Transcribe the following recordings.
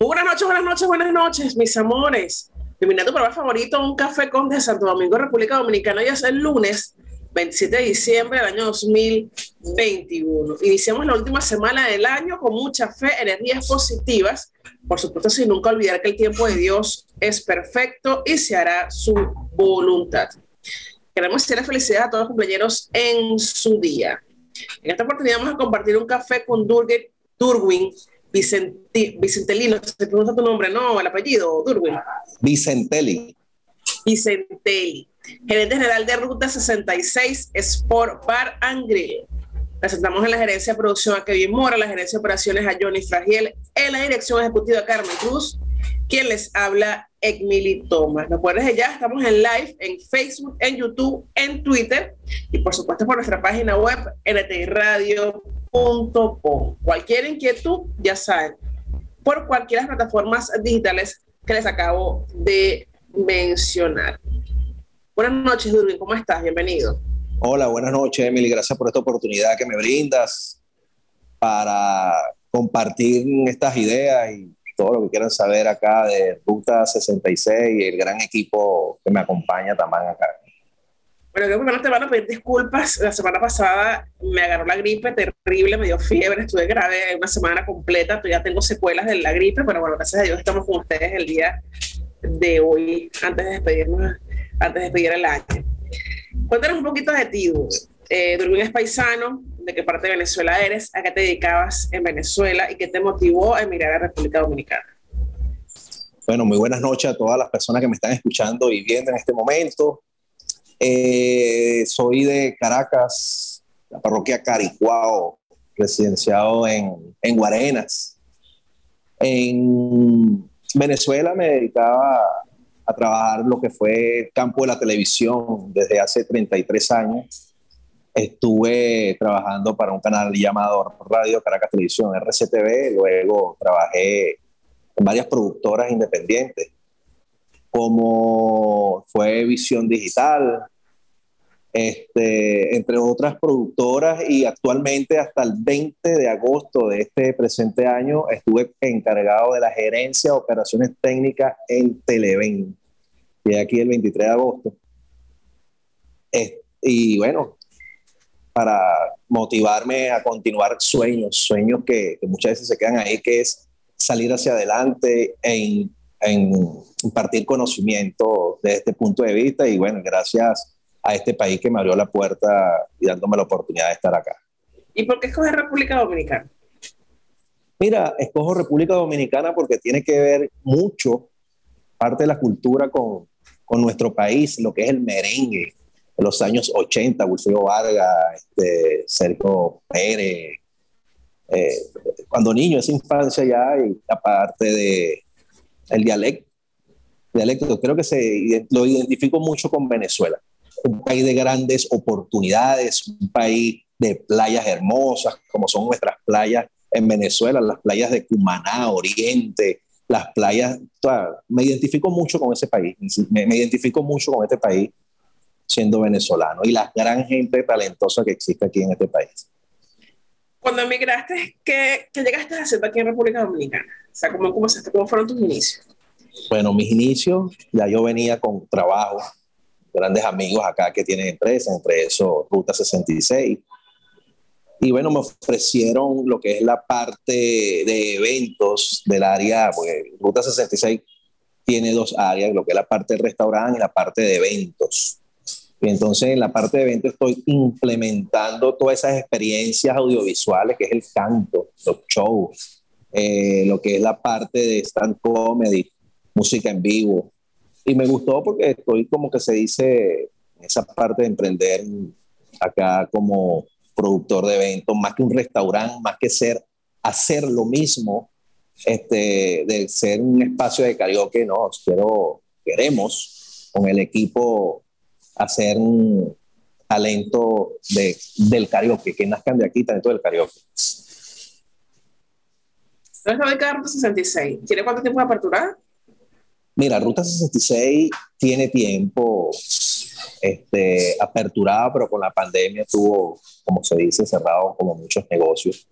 Buenas noches, buenas noches, buenas noches, mis amores. Bienvenido a tu programa favorito, Un Café con de Santo Domingo, República Dominicana. Ya es el lunes 27 de diciembre del año 2021. Iniciamos la última semana del año con mucha fe, energías positivas. Por supuesto, sin nunca olvidar que el tiempo de Dios es perfecto y se hará su voluntad. Queremos hacer felicidad a todos los compañeros en su día. En esta oportunidad vamos a compartir un café con Durwin Vicenti, Vicentelino, se pregunta tu nombre, no, el apellido, Durwin. Vicentelli. Vicentelli, gerente general de Ruta 66 Sport Bar and Grill. Presentamos en la gerencia de producción a Kevin Mora, la gerencia de operaciones a Johnny Fragiel, en la dirección ejecutiva a Carmen Cruz, quien les habla, Emily Thomas. Recuerden ya estamos en live en Facebook, en YouTube, en Twitter y por supuesto por nuestra página web Radio Cualquier inquietud, ya saben, por cualquiera de las plataformas digitales que les acabo de mencionar. Buenas noches, Durwin, ¿cómo estás? Bienvenido. Hola, buenas noches, Emily. Gracias por esta oportunidad que me brindas para compartir estas ideas y todo lo que quieran saber acá de Ruta 66 y el gran equipo que me acompaña también acá. Bueno, creo que te van a pedir disculpas. La semana pasada me agarró la gripe terrible, me dio fiebre, estuve grave una semana completa, ya tengo secuelas de la gripe, pero bueno, gracias a Dios estamos con ustedes el día de hoy, antes de despedirnos, antes de despedir el año. Cuéntanos un poquito de ti, eh, Durwin es paisano, de qué parte de Venezuela eres, a qué te dedicabas en Venezuela y qué te motivó a emigrar a República Dominicana. Bueno, muy buenas noches a todas las personas que me están escuchando y viendo en este momento. Eh, soy de Caracas, la parroquia Caricuao, residenciado en, en Guarenas. En Venezuela me dedicaba a trabajar lo que fue el campo de la televisión desde hace 33 años. Estuve trabajando para un canal llamado Radio Caracas Televisión, RCTV, luego trabajé en varias productoras independientes como fue Visión Digital, este, entre otras productoras y actualmente hasta el 20 de agosto de este presente año estuve encargado de la gerencia de operaciones técnicas en Televen. Y aquí el 23 de agosto. y bueno, para motivarme a continuar sueños, sueños que, muchas veces se quedan ahí, que es salir hacia adelante en en impartir conocimiento desde este punto de vista y bueno, gracias a este país que me abrió la puerta y dándome la oportunidad de estar acá. ¿Y por qué escoger República Dominicana? Mira, escojo República Dominicana porque tiene que ver mucho parte de la cultura con, con nuestro país, lo que es el merengue de los años 80, Wilfredo Vargas, este, Sergio Pérez, eh, cuando niño, esa infancia ya, y aparte de, el dialecto. dialecto creo que se, lo identifico mucho con Venezuela. Un país de grandes oportunidades, un país de playas hermosas, como son nuestras playas en Venezuela, las playas de Cumaná, Oriente, las playas. me identifico mucho con ese país, me, identifico mucho con este país siendo venezolano y la gran gente talentosa que existe aquí en este país. Cuando emigraste, ¿qué, qué llegaste a hacer aquí en República Dominicana? O sea, ¿cómo, cómo, ¿cómo fueron tus inicios? Bueno, mis inicios, ya yo venía con trabajo, grandes amigos acá que tienen empresas, entre eso Ruta 66. Y bueno, me ofrecieron lo que es la parte de eventos del área, porque Ruta 66 tiene dos áreas, lo que es la parte del restaurante y la parte de eventos. Y entonces en la parte de eventos estoy implementando todas esas experiencias audiovisuales, que es el canto, los shows, eh, lo que es la parte de stand comedy, música en vivo. Y me gustó porque estoy como que se dice esa parte de emprender acá como productor de eventos, más que un restaurante, más que ser, hacer lo mismo, este, de ser un espacio de karaoke, no, quiero, queremos con el equipo hacer un talento de, del karaoke, que nazcan de aquí, talento del karaoke. Entonces, la Ruta 66, ¿tiene cuánto tiempo de apertura? Mira, Ruta 66 tiene tiempo este, aperturada, pero con la pandemia tuvo, como se dice, cerrado como muchos negocios.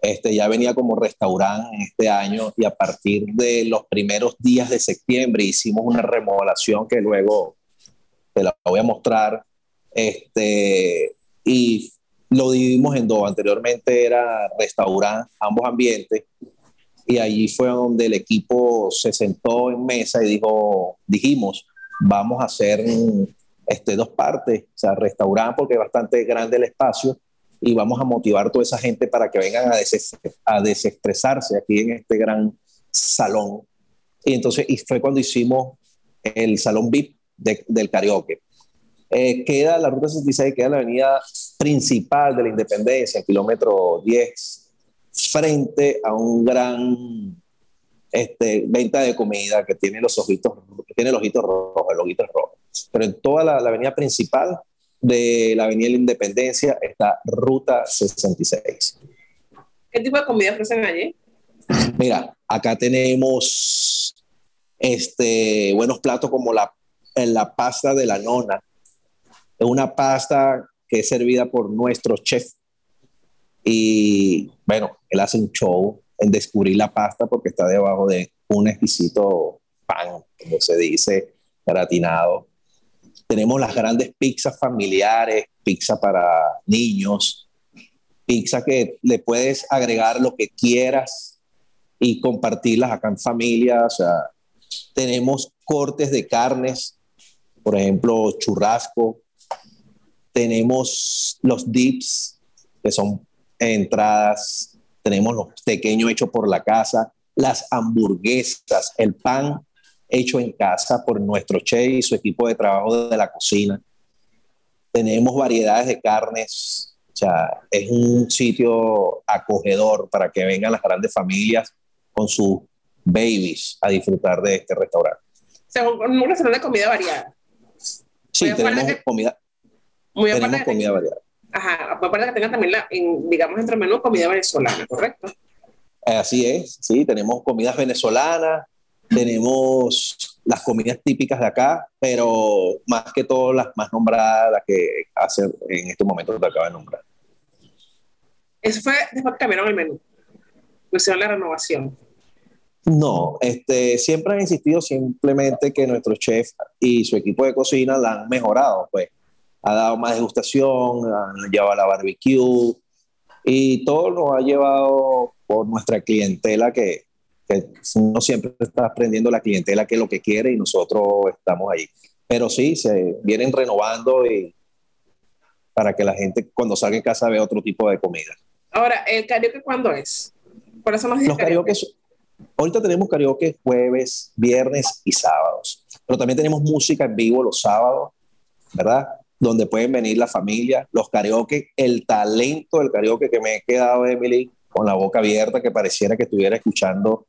Este, ya venía como restaurante este año y a partir de los primeros días de septiembre hicimos una remodelación que luego te la voy a mostrar. Este, y lo dividimos en dos. Anteriormente era restaurante, ambos ambientes. Y allí fue donde el equipo se sentó en mesa y dijo, dijimos, vamos a hacer este, dos partes, o sea, restaurante porque es bastante grande el espacio y vamos a motivar a toda esa gente para que vengan a, a desestresarse aquí en este gran salón. Y entonces y fue cuando hicimos el salón VIP del karaoke. Eh, queda la ruta 66, queda la avenida principal de la Independencia, en kilómetro 10, frente a un gran este, venta de comida que tiene los ojitos, tiene los ojitos rojos, el ojito rojo. Pero en toda la, la avenida principal de la Avenida de la Independencia está Ruta 66. ¿Qué tipo de comida ofrecen allí? Mira, acá tenemos este, buenos platos como la, la pasta de la nona. Una pasta que es servida por nuestro chef. Y bueno, él hace un show en descubrir la pasta porque está debajo de un exquisito pan, como se dice, gratinado tenemos las grandes pizzas familiares, pizza para niños, pizza que le puedes agregar lo que quieras y compartirlas acá en familia. O sea, tenemos cortes de carnes, por ejemplo, churrasco. Tenemos los dips, que son entradas. Tenemos los pequeños hechos por la casa, las hamburguesas, el pan hecho en casa por nuestro chef y su equipo de trabajo de la cocina. Tenemos variedades de carnes, o sea, es un sitio acogedor para que vengan las grandes familias con sus babies a disfrutar de este restaurante. O sea, un, restaurante de comida variada. Sí, tenemos comida, muy tenemos comida variada. Ajá, aparte que tengan también, la, digamos, entre menú comida venezolana, ¿correcto? Así es, sí, tenemos comidas venezolanas, tenemos las comidas típicas de acá, pero más que todo las más nombradas, las que hace en estos momentos te acabo de nombrar. Eso fue después que cambiaron el menú, hicieron la renovación. No, este, siempre han insistido simplemente que nuestro chef y su equipo de cocina la han mejorado, pues ha dado más degustación, han llevado a la barbecue y todo lo ha llevado por nuestra clientela que, que no siempre está aprendiendo la clientela qué es lo que quiere y nosotros estamos ahí. Pero sí, se vienen renovando y para que la gente cuando salga en casa vea otro tipo de comida. Ahora, ¿el karaoke cuándo es? Por eso nos Los karaoke. Ahorita tenemos karaoke jueves, viernes y sábados. Pero también tenemos música en vivo los sábados, ¿verdad? Donde pueden venir la familia, los karaoke, el talento del karaoke que me he quedado, Emily, con la boca abierta, que pareciera que estuviera escuchando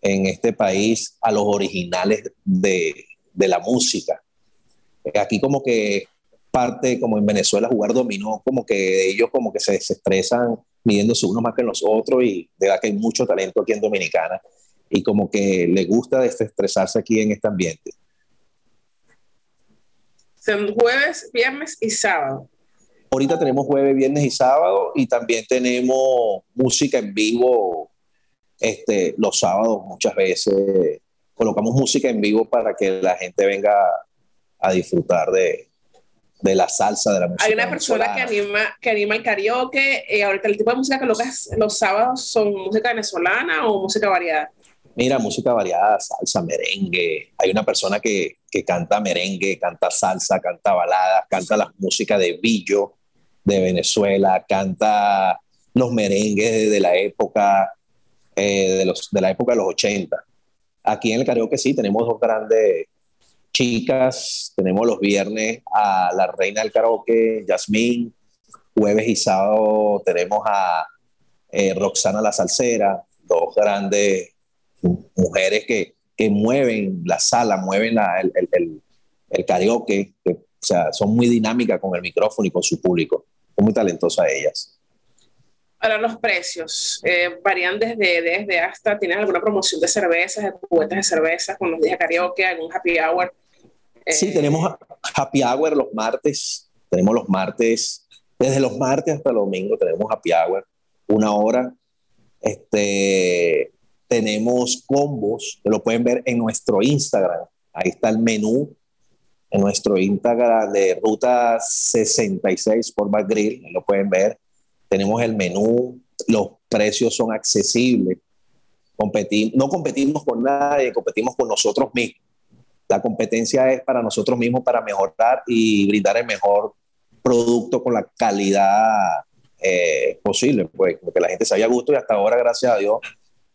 en este país a los originales de, de la música. Aquí como que parte, como en Venezuela, jugar dominó, como que ellos como que se desestresan midiéndose unos más que los otros y de verdad que hay mucho talento aquí en Dominicana y como que le gusta desestresarse aquí en este ambiente. Son jueves, viernes y sábado. Ahorita tenemos jueves, viernes y sábado y también tenemos música en vivo este, los sábados muchas veces colocamos música en vivo para que la gente venga a disfrutar de, de la salsa, de la música. Hay una persona que anima, que anima el karaoke. Eh, ahorita el tipo de música que colocas los sábados son música venezolana o música variada. Mira, música variada, salsa, merengue. Hay una persona que, que canta merengue, canta salsa, canta balada, canta la música de Billo de Venezuela, canta los merengues de la época, eh, de, los, de la época de los 80. Aquí en el karaoke sí, tenemos dos grandes chicas, tenemos los viernes a la reina del karaoke, Yasmín, jueves y sábado tenemos a eh, Roxana la Salsera, dos grandes mujeres que, que mueven la sala, mueven el, el, el, karaoke, que, o sea, son muy dinámicas con el micrófono y con su público, son muy talentosas ellas. Ahora los precios eh, varían desde, desde hasta, ¿tienes alguna promoción de cervezas, de cubetas de cervezas con los días karaoke, algún happy hour? Sí, eh, tenemos happy hour los martes, tenemos los martes, desde los martes hasta el domingo tenemos happy hour, una hora, Este, tenemos combos, que lo pueden ver en nuestro Instagram. Ahí está el menú en nuestro Instagram de Ruta 66 por Grill, lo pueden ver. Tenemos el menú, los precios son accesibles. Competir, no competimos con nadie, competimos con nosotros mismos. La competencia es para nosotros mismos para mejorar y brindar el mejor producto con la calidad eh, posible, pues, que la gente se haya gusto y hasta ahora, gracias a Dios,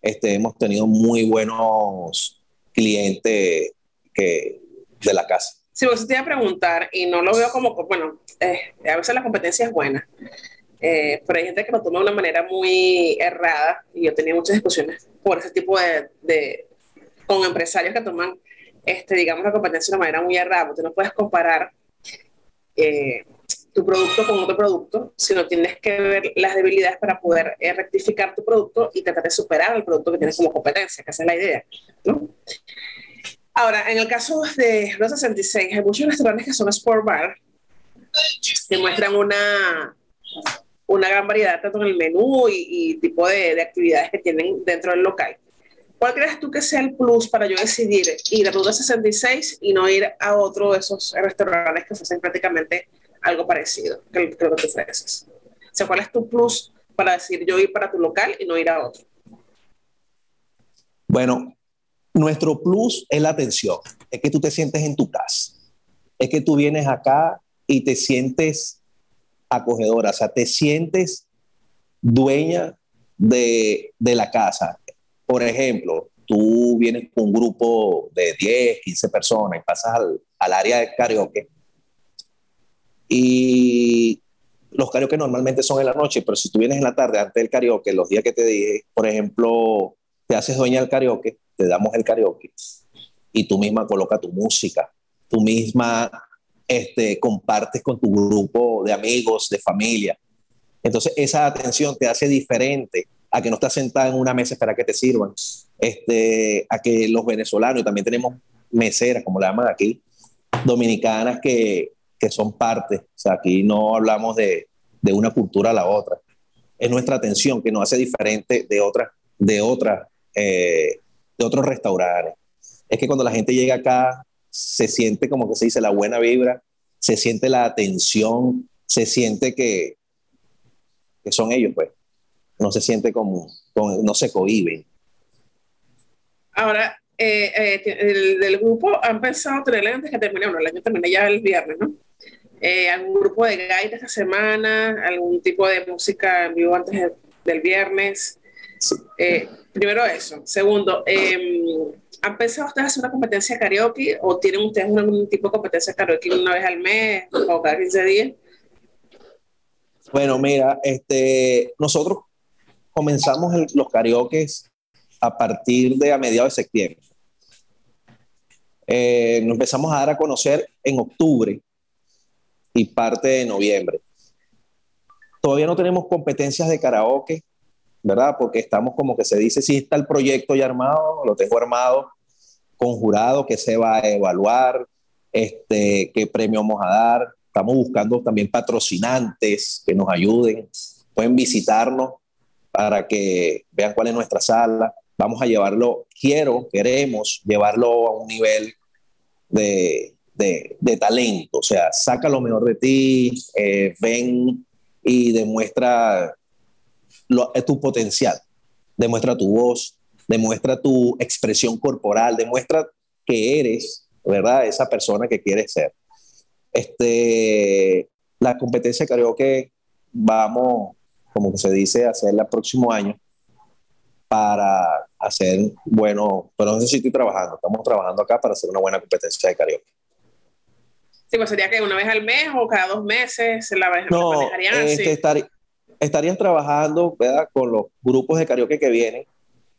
este, hemos tenido muy buenos clientes que, de la casa. Sí, pues te iba a preguntar, y no lo veo como, bueno, eh, a veces la competencia es buena, eh, pero hay gente que lo toma de una manera muy errada, y yo tenía muchas discusiones por ese tipo de, de con empresarios que toman, este, digamos, la competencia de una manera muy errada, porque no puedes comparar eh, tu producto con otro producto, sino tienes que ver las debilidades para poder eh, rectificar tu producto y tratar de superar el producto que tienes como competencia, que esa es la idea. ¿no? Ahora, en el caso de los 66, hay muchos restaurantes que son sport bar, que muestran una, una gran variedad tanto en el menú y, y tipo de, actividades que tienen dentro del local. ¿Cuál crees tú que sea el plus para yo decidir ir a Ruta 66 y no ir a otro de esos restaurantes que ofrecen prácticamente algo parecido que, lo que tú ofreces. O ¿cuál es tu plus para decir yo ir para tu local y no ir a otro? Bueno, nuestro plus es la atención, es que tú te sientes en tu casa, es que tú vienes acá y te sientes acogedora, o sea, te sientes dueña de, de la casa. Por ejemplo, tú vienes con un grupo de 10, 15 personas y pasas al, al área de karaoke y los karaoke normalmente son en la noche, pero si tú vienes en la tarde antes del karaoke, los días que te dije, por ejemplo, te haces dueña del karaoke, te damos el karaoke y tú misma colocas tu música, tú misma este, compartes con tu grupo de amigos, de familia. Entonces esa atención te hace diferente a que no estás sentada en una mesa para que te sirvan, este, a que los venezolanos, también tenemos meseras, como la llaman aquí, dominicanas que que son parte. O sea, aquí no hablamos de, de una cultura a la otra. Es nuestra atención que nos hace diferente de otras, de otras, eh, de otros restaurantes. Es que cuando la gente llega acá, se siente como que se dice la buena vibra, se siente la atención, se siente que, que son ellos, pues. No se siente como, como no se cohiben. Ahora, eh, eh, el, del grupo han pensado tener antes que termine, bueno, el año termina ya el viernes, ¿no? Eh, algún grupo de gaita esta semana, algún tipo de música en vivo antes del viernes. Eh, primero eso. Segundo, eh, ¿han pensado ustedes hacer una competencia de karaoke o tienen ustedes algún tipo de competencia de karaoke una vez al mes o cada 15 días? Bueno, mira, este, nosotros comenzamos el, los karaoke a partir de a mediados de septiembre. Eh, nos empezamos a dar a conocer en octubre y parte de noviembre. Todavía no tenemos competencias de karaoke, ¿verdad? Porque estamos como que se dice, si está el proyecto ya armado, lo tengo armado con jurado que se va a evaluar, este, qué premio vamos a dar. Estamos buscando también patrocinantes que nos ayuden. Pueden visitarnos para que vean cuál es nuestra sala. Vamos a llevarlo, quiero, queremos llevarlo a un nivel de, de, talento, o sea, saca lo mejor de ti, eh, ven y demuestra eh, tu potencial, demuestra tu voz, demuestra tu expresión corporal, demuestra que eres, ¿verdad? Esa persona que quieres ser. Este, la competencia de karaoke vamos, como que se dice, hacerla el próximo año para hacer, bueno, pero no sé si estoy trabajando, estamos trabajando acá para hacer una buena competencia de karaoke. Sí, pues sería que una vez al mes o cada dos meses la no, este, estarían trabajando ¿verdad? con los grupos de karaoke que vienen,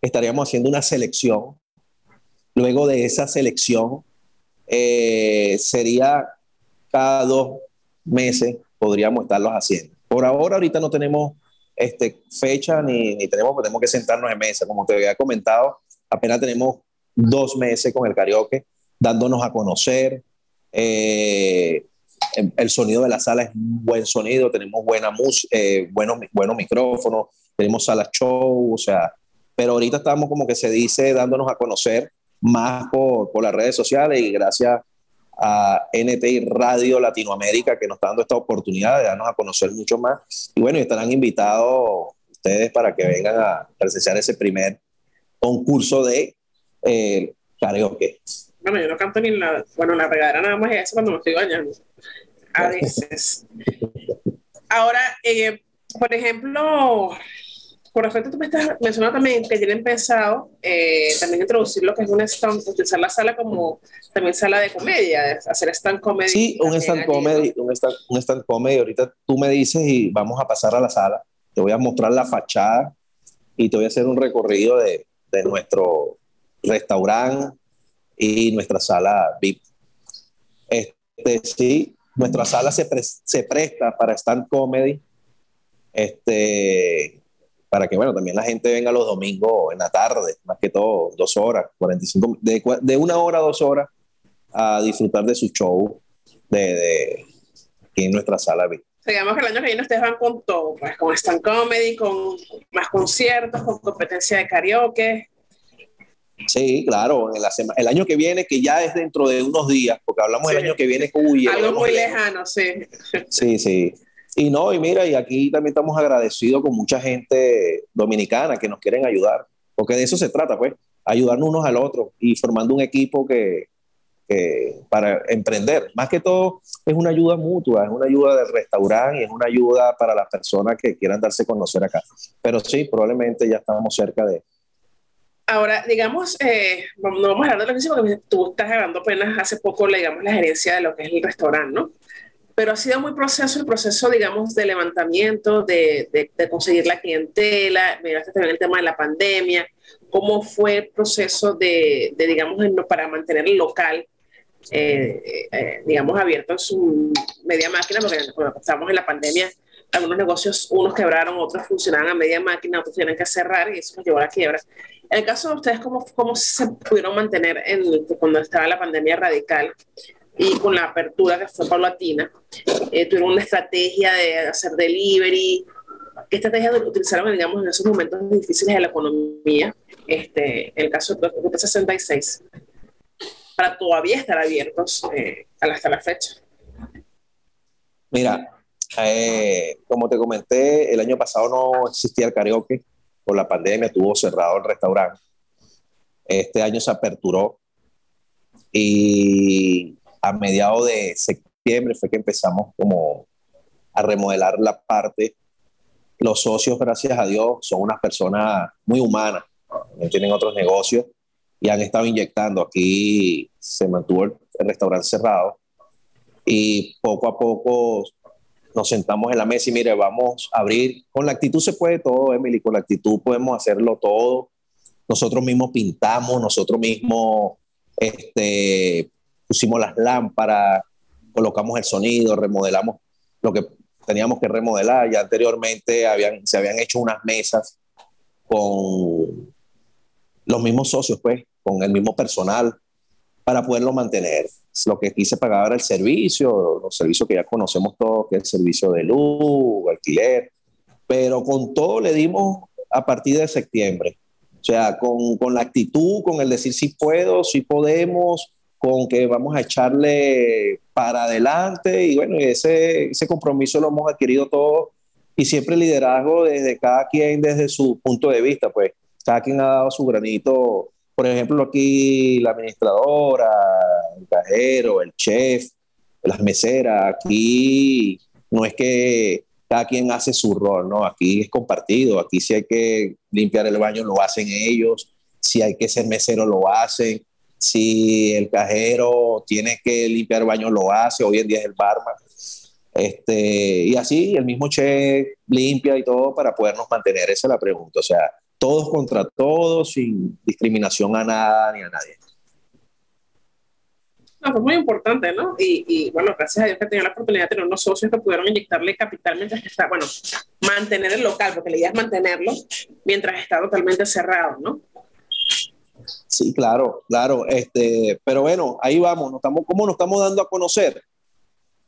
estaríamos haciendo una selección. Luego de esa selección, eh, sería cada dos meses podríamos estarlos haciendo. Por ahora, ahorita no tenemos este, fecha ni, ni tenemos, tenemos que sentarnos en mesa. Como te había comentado, apenas tenemos dos meses con el karaoke, dándonos a conocer, eh, el sonido de la sala es un buen sonido, tenemos buena música, eh, buenos, buenos micrófonos, tenemos salas show, o sea, pero ahorita estamos como que se dice dándonos a conocer más por, por las redes sociales y gracias a NTI Radio Latinoamérica que nos está dando esta oportunidad de darnos a conocer mucho más. Y bueno, estarán invitados ustedes para que vengan a presenciar ese primer concurso de eh, karaoke. Bueno, yo no canto ni la, bueno, la regadera nada más es eso cuando me estoy bañando. A veces. Ahora, eh, por ejemplo, por ejemplo, tú me estás mencionando también que tienen pensado eh, también introducir lo que es un stand, utilizar la sala como también sala de comedia, hacer stand comedy. Sí, un stand comedy, un stand, un stand comedy. Ahorita tú me dices y vamos a pasar a la sala. Te voy a mostrar la fachada y te voy a hacer un recorrido de, de nuestro restaurante y nuestra sala VIP. Este, sí, nuestra sala se, pre se presta para stand comedy. Este, para que, bueno, también la gente venga los domingos en la tarde, más que todo, dos horas, 45, de, de una hora a dos horas a disfrutar de su show de, de aquí en nuestra sala. Digamos que el año que viene ustedes van con todo, pues con stand comedy, con más conciertos, con competencia de karaoke. Sí, claro, en la el año que viene, que ya es dentro de unos días, porque hablamos del año que viene, uy, algo muy lejano, sí. Sí, sí. Y no, y mira, y aquí también estamos agradecidos con mucha gente dominicana que nos quieren ayudar, porque de eso se trata, pues, ayudarnos unos al otro y formando un equipo que, para emprender. Más que todo es una ayuda mutua, es una ayuda del restaurante y es una ayuda para las personas que quieran darse a conocer acá. Pero sí, probablemente ya estamos cerca de... Ahora, digamos, eh, no vamos a hablar de lo que porque tú estás hablando apenas hace poco, digamos, la gerencia de lo que es el restaurante, ¿no? Pero ha sido muy proceso, el proceso, digamos, de levantamiento, de, de, conseguir la clientela, miraste también el tema de la pandemia, cómo fue el proceso de, de digamos, para mantener el local, eh, eh, digamos, abierto en su media máquina, porque cuando estamos en la pandemia, algunos negocios, unos quebraron, otros funcionaban a media máquina, otros tienen que cerrar y eso nos llevó a la quiebra. En el caso de ustedes, ¿cómo, cómo se pudieron mantener en, cuando estaba la pandemia radical? Y con la apertura que fue paulatina, eh, tuvieron una estrategia de hacer delivery. ¿Qué estrategia utilizaron, digamos, en esos momentos difíciles de la economía? Este, el caso de Ruta 66, para todavía estar abiertos eh, hasta la fecha. Mira, eh, como te comenté, el año pasado no existía el karaoke por la pandemia, estuvo cerrado el restaurante. Este año se aperturó y a mediados de septiembre fue que empezamos como a remodelar la parte. Los socios, gracias a Dios, son unas personas muy humanas, tienen otros negocios y han estado inyectando. Aquí se mantuvo el, restaurante cerrado y poco a poco nos sentamos en la mesa y mire, vamos a abrir. Con la actitud se puede todo, Emily, con la actitud podemos hacerlo todo. Nosotros mismos pintamos, nosotros mismos este, pusimos las lámparas, colocamos el sonido, remodelamos lo que teníamos que remodelar. Ya anteriormente habían, se habían hecho unas mesas con los mismos socios, pues, con el mismo personal, para poderlo mantener. Lo que quise pagar era el servicio, los servicios que ya conocemos todos, que es el servicio de luz, alquiler, pero con todo le dimos a partir de septiembre. O sea, con, con la actitud, con el decir si puedo, si podemos, con que vamos a echarle para adelante y bueno, ese, ese compromiso lo hemos adquirido todos y siempre liderazgo desde cada quien, desde su punto de vista, pues. Cada quien ha dado su granito, por ejemplo aquí la administradora, el cajero, el chef, las meseras, aquí no es que cada quien hace su rol, ¿no? Aquí es compartido, aquí si hay que limpiar el baño lo hacen ellos, si hay que ser mesero lo hacen, si el cajero tiene que limpiar baños, lo hace. Hoy en día es el barman. Este, y así el mismo chef limpia y todo para podernos mantener. Esa es la pregunta. O sea, todos contra todos, sin discriminación a nada ni a nadie. No, fue muy importante, ¿no? Y, bueno, gracias a Dios que tenía la oportunidad de tener unos socios que pudieron inyectarle capital mientras está, bueno, mantener el local, porque la idea es mantenerlo mientras está totalmente cerrado, ¿no? Sí, claro, claro. Este, pero bueno, ahí vamos. Nos estamos, ¿Cómo nos estamos dando a conocer?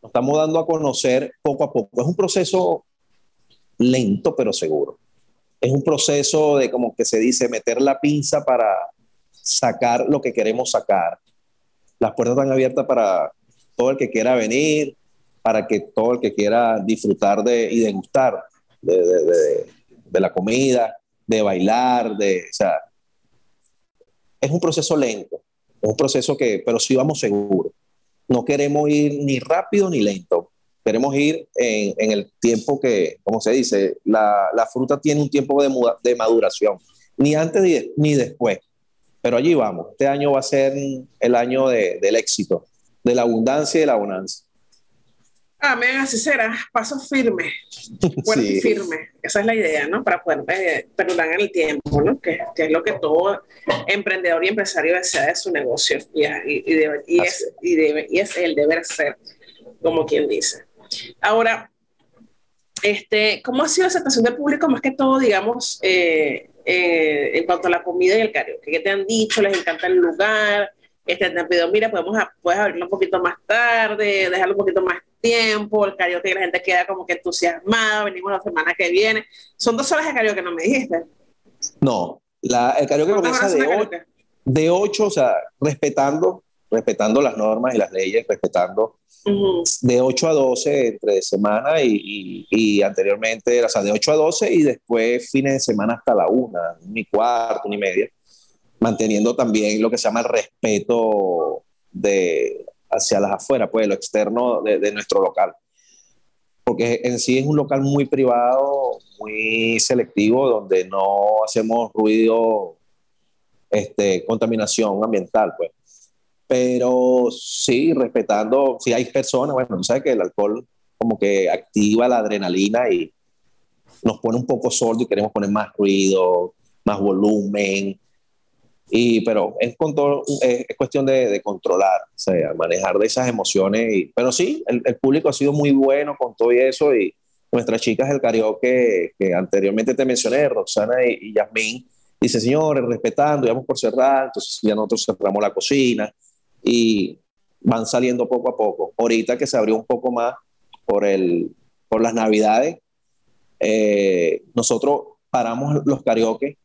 Nos estamos dando a conocer poco a poco. Es un proceso lento pero seguro. es un proceso de, como que se dice, meter la pinza para sacar lo que queremos sacar. Las puertas están abiertas para todo el que quiera venir, para que todo el que quiera disfrutar de, y degustar de, de, de, la comida, de bailar, de, o sea, es un proceso lento, un proceso que, pero sí vamos seguros. No queremos ir ni rápido ni lento, queremos ir en, el tiempo que, como se dice, la, fruta tiene un tiempo de, de maduración, ni antes ni, después, pero allí vamos. Este año va a ser el año de, del éxito, de la abundancia y de la bonanza. Amén, así será. Paso firme, fuerte sí. firme. Esa es la idea, ¿no? Para poder eh, perdurar en el tiempo, ¿no? Que, que, es lo que todo emprendedor y empresario desea de su negocio y, y, y, debe, y es, y, debe, y es el deber ser, como quien dice. Ahora, este, ¿cómo ha sido la aceptación del público más que todo, digamos, eh, eh, en cuanto a la comida y el karaoke? ¿Qué te han dicho? ¿Les encanta el lugar? Este, te han pedido, mira, podemos, puedes abrirlo un poquito más tarde, dejarlo un poquito más tiempo, el karaoke la gente queda como que entusiasmada, venimos la semana que viene. Son dos horas de karaoke, ¿no me dijiste? No, la, el karaoke comienza de, ocho, de 8, o sea, respetando, respetando las normas y las leyes, respetando uh -huh. de 8 a 12 entre semana y, y, y, anteriormente, o sea, de 8 a 12 y después fines de semana hasta la 1, ni cuarto, ni media, manteniendo también lo que se llama el respeto de hacia las afueras, pues lo externo de, nuestro local. Porque en sí es un local muy privado, muy selectivo, donde no hacemos ruido, este, contaminación ambiental, pues. Pero sí, respetando, si hay personas, bueno, tú sabes que el alcohol como que activa la adrenalina y nos pone un poco sordo y queremos poner más ruido, más volumen, y, pero es, con todo, es, es cuestión de, de, controlar, o sea, manejar de esas emociones. Y, pero sí, el, el, público ha sido muy bueno con todo eso y nuestras chicas del karaoke que anteriormente te mencioné, Roxana y, y Yasmín, dice, señores, respetando, ya vamos por cerrar, entonces ya nosotros cerramos la cocina y van saliendo poco a poco. Ahorita que se abrió un poco más por, el, por las navidades, eh, nosotros paramos los karaoke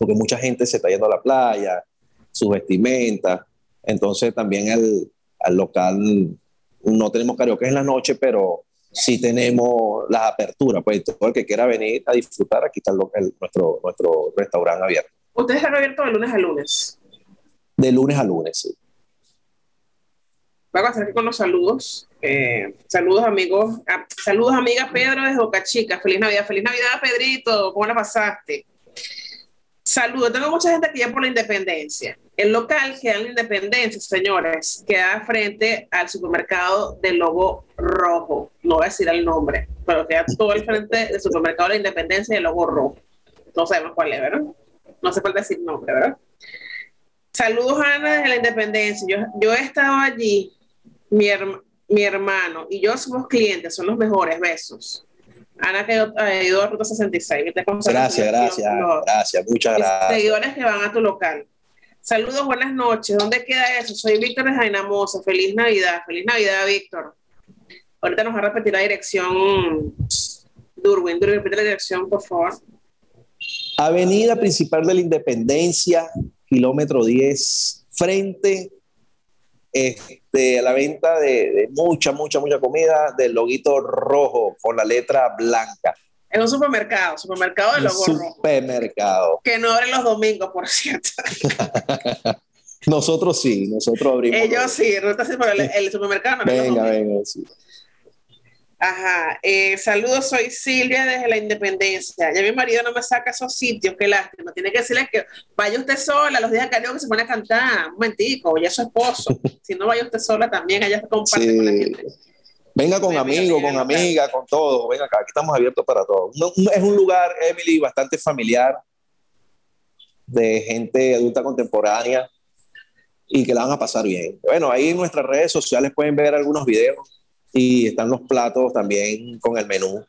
porque mucha gente se está yendo a la playa, sus vestimentas, entonces también al, al local no tenemos karaoke en la noche, pero sí tenemos las aperturas, pues todo el que quiera venir a disfrutar, aquí está el, el, nuestro, nuestro restaurante abierto. ¿Ustedes están abiertos de lunes a lunes? De lunes a lunes, sí. Vamos a hacer aquí con los saludos. Eh, saludos amigos, ah, saludos amiga Pedro de Boca Chica, feliz Navidad, feliz Navidad Pedrito, ¿cómo la pasaste? Saludos, tengo mucha gente aquí ya por la independencia. El local queda en la independencia, señores, queda frente al supermercado del logo rojo. No voy a decir el nombre, pero queda todo el frente del supermercado de la independencia y el logo rojo. No sabemos cuál es, ¿verdad? No hace falta decir nombre, ¿verdad? Saludos, Ana, desde la independencia. Yo, yo he estado allí, mi, mi hermano y yo somos clientes, son los mejores besos. Ana que ha ido a Ruta 66. Gracias, gracias, gracias, muchas gracias. Seguidores que van a tu local. Saludos, buenas noches. ¿Dónde queda eso? Soy Víctor de Jainamosa. Feliz Navidad. Feliz Navidad, Víctor. Ahorita nos va a repetir la dirección Durwin. Durwin, repite la dirección, por favor. Avenida Principal de la Independencia, kilómetro 10, frente este, a la venta de, de, mucha, mucha, mucha comida del loguito rojo con la letra blanca. En un supermercado, supermercado de logo rojo. Supermercado. Que no abre los domingos, por cierto. nosotros sí, nosotros abrimos. Ellos sí, el, el supermercado no Venga, venga, sí. Ajá, eh, saludos, soy Silvia desde la Independencia. Ya mi marido no me saca esos sitios, qué lástima. Tiene que decirle que vaya usted sola, los días de que se pone a cantar, un momentico, ya su esposo. si no vaya usted sola también, allá se comparte sí. con la gente. Venga con amigos, con amigas, con todo. Venga acá, aquí estamos abiertos para todo. No, es un lugar, Emily, bastante familiar, de gente adulta contemporánea y que la van a pasar bien. Bueno, ahí en nuestras redes sociales pueden ver algunos videos y están los platos también con el menú.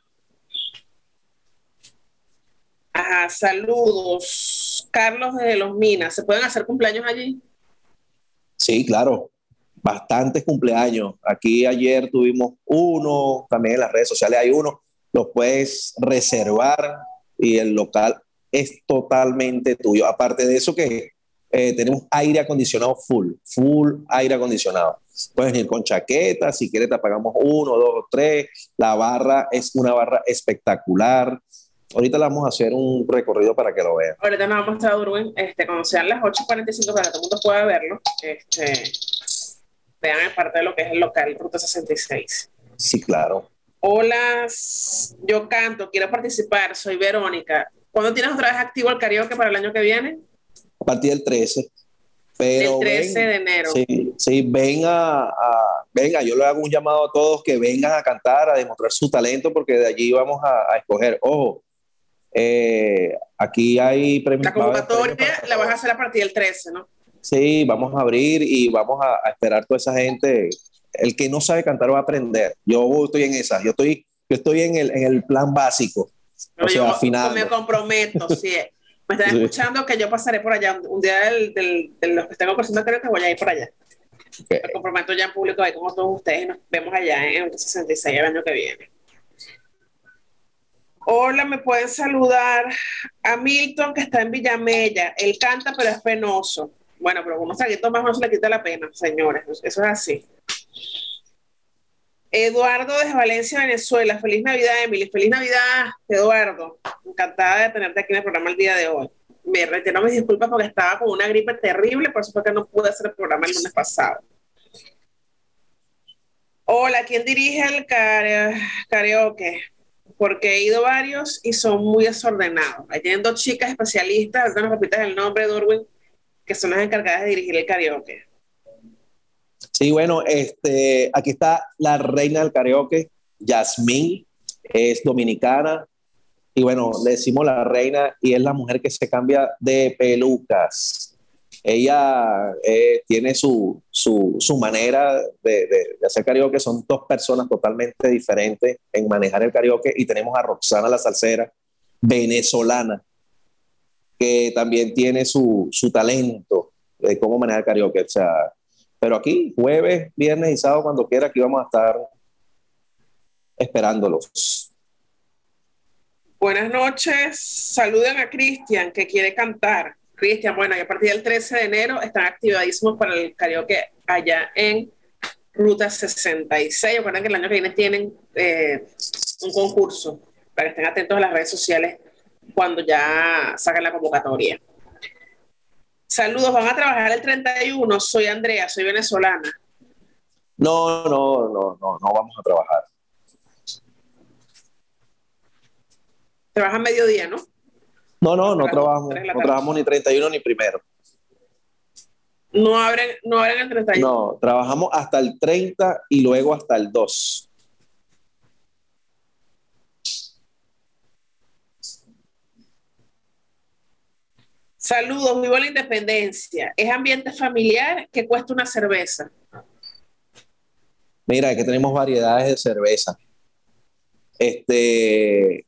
Ajá, saludos. Carlos de Los Minas, ¿se pueden hacer cumpleaños allí? Sí, claro. Bastantes cumpleaños. Aquí ayer tuvimos uno, también en las redes sociales hay uno. Los puedes reservar y el local es totalmente tuyo. Aparte de eso que eh, tenemos aire acondicionado full, full aire acondicionado. Puedes ir con chaqueta, si quieres te apagamos uno, dos, tres. La barra es una barra espectacular. Ahorita le vamos a hacer un recorrido para que lo vean. Ahorita nos vamos a mostrar Urwin, este, cuando sean las 8.45 para que todo el mundo pueda verlo. Este, vean parte de lo que es el local Ruta 66. Sí, claro. Hola, yo canto, quiero participar, soy Verónica. ¿Cuándo tienes otra vez activo el karaoke para el año que viene? A partir del 13. Pero el 13 de enero. Sí, sí venga, a, venga, yo le hago un llamado a todos que vengan a cantar, a demostrar su talento, porque de allí vamos a, a escoger. Ojo, eh, aquí hay premios. La convocatoria la vas a hacer a partir del 13, ¿no? Sí, vamos a abrir y vamos a, a, esperar toda esa gente. El que no sabe cantar va a aprender. Yo estoy en esa, yo estoy, yo estoy en, el, en el plan básico. o sea, yo me comprometo, sí. Me están escuchando que yo pasaré por allá un día del, del, de los que estén concursando, creo que voy a ir por allá. Okay. Me comprometo ya en público ahí como todos ustedes nos vemos allá en el 66 el año que viene. Hola, me pueden saludar a Milton, que está en Villamella. Él canta, pero es penoso. Bueno, pero unos traguitos más no se le quita la pena, señores. Eso es así. Eduardo desde Valencia, Venezuela. Feliz Navidad, Emily. Feliz Navidad, Eduardo. Encantada de tenerte aquí en el programa el día de hoy. Me retiro mis disculpas porque estaba con una gripe terrible, por eso fue que no pude hacer el programa el lunes pasado. Hola, ¿quién dirige el karaoke? porque he ido varios y son muy desordenados. Hay tienen dos chicas especialistas, ahorita nos repitas el nombre, Durwin, que son las encargadas de dirigir el karaoke. Sí, bueno, este, aquí está la reina del karaoke, Yasmín, es dominicana, y bueno, le decimos la reina y es la mujer que se cambia de pelucas ella eh, tiene su, su, su manera de, hacer karaoke, son dos personas totalmente diferentes en manejar el karaoke y tenemos a Roxana la salsera, venezolana, que también tiene su, su talento de cómo manejar el karaoke. O sea, pero aquí, jueves, viernes y sábado, cuando quiera, aquí vamos a estar esperándolos. Buenas noches, saluden a Cristian que quiere cantar. Cristian, bueno, y a partir del 13 de enero están activadísimos para el karaoke allá en Ruta 66. Recuerden que el año que viene tienen eh, un concurso para que estén atentos a las redes sociales cuando ya saquen la convocatoria. Saludos, van a trabajar el 31. Soy Andrea, soy venezolana. No, no, no, no, no vamos a trabajar. Trabajan mediodía, ¿no? No, no, no trabajamos, no trabajamos ni 31 ni primero. No abren, no abren el 31. No, trabajamos hasta el 30 y luego hasta el 2. Saludos, vivo la independencia. ¿Es ambiente familiar que cuesta una cerveza? Mira, que tenemos variedades de cerveza. Este,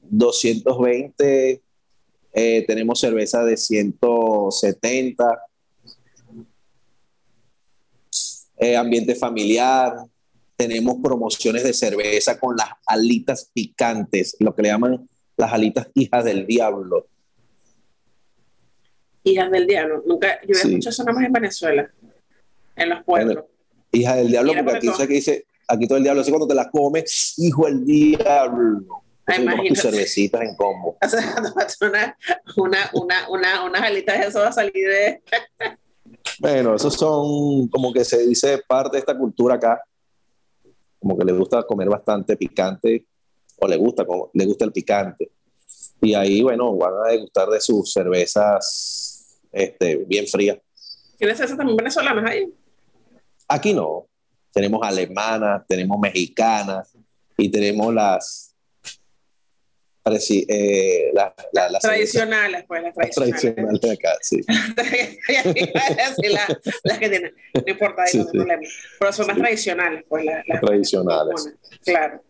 220 eh, tenemos cerveza de 170. Eh, ambiente familiar. Tenemos promociones de cerveza con las alitas picantes, lo que le llaman las alitas hijas del diablo. Hijas del diablo. Nunca, yo he sí. escuchado eso nada más en Venezuela, en los pueblos. Bueno, hija del diablo, porque aquí, todo. dice, aquí todo el diablo, así cuando te la comes, hijo del diablo. Imagínate. tus cervecitas en combo. O sea, una, una, una, una, unas alitas de eso va a salir de... bueno, esos son, como que se dice, parte de esta cultura acá. Como que le gusta comer bastante picante, o le gusta, como, le gusta el picante. Y ahí, bueno, van a degustar de sus cervezas este, bien frías. ¿Tienes cervezas también venezolanas ahí? Aquí no. Tenemos alemanas, tenemos mexicanas y tenemos las eh, la, la, las tradicionales, pues, las tradicionales. tradicionales de acá, sí. las, las que tienen, no importa, sí, no hay sí. problema. Pero son las tradicionales, pues, las, las tradicionales. Claro.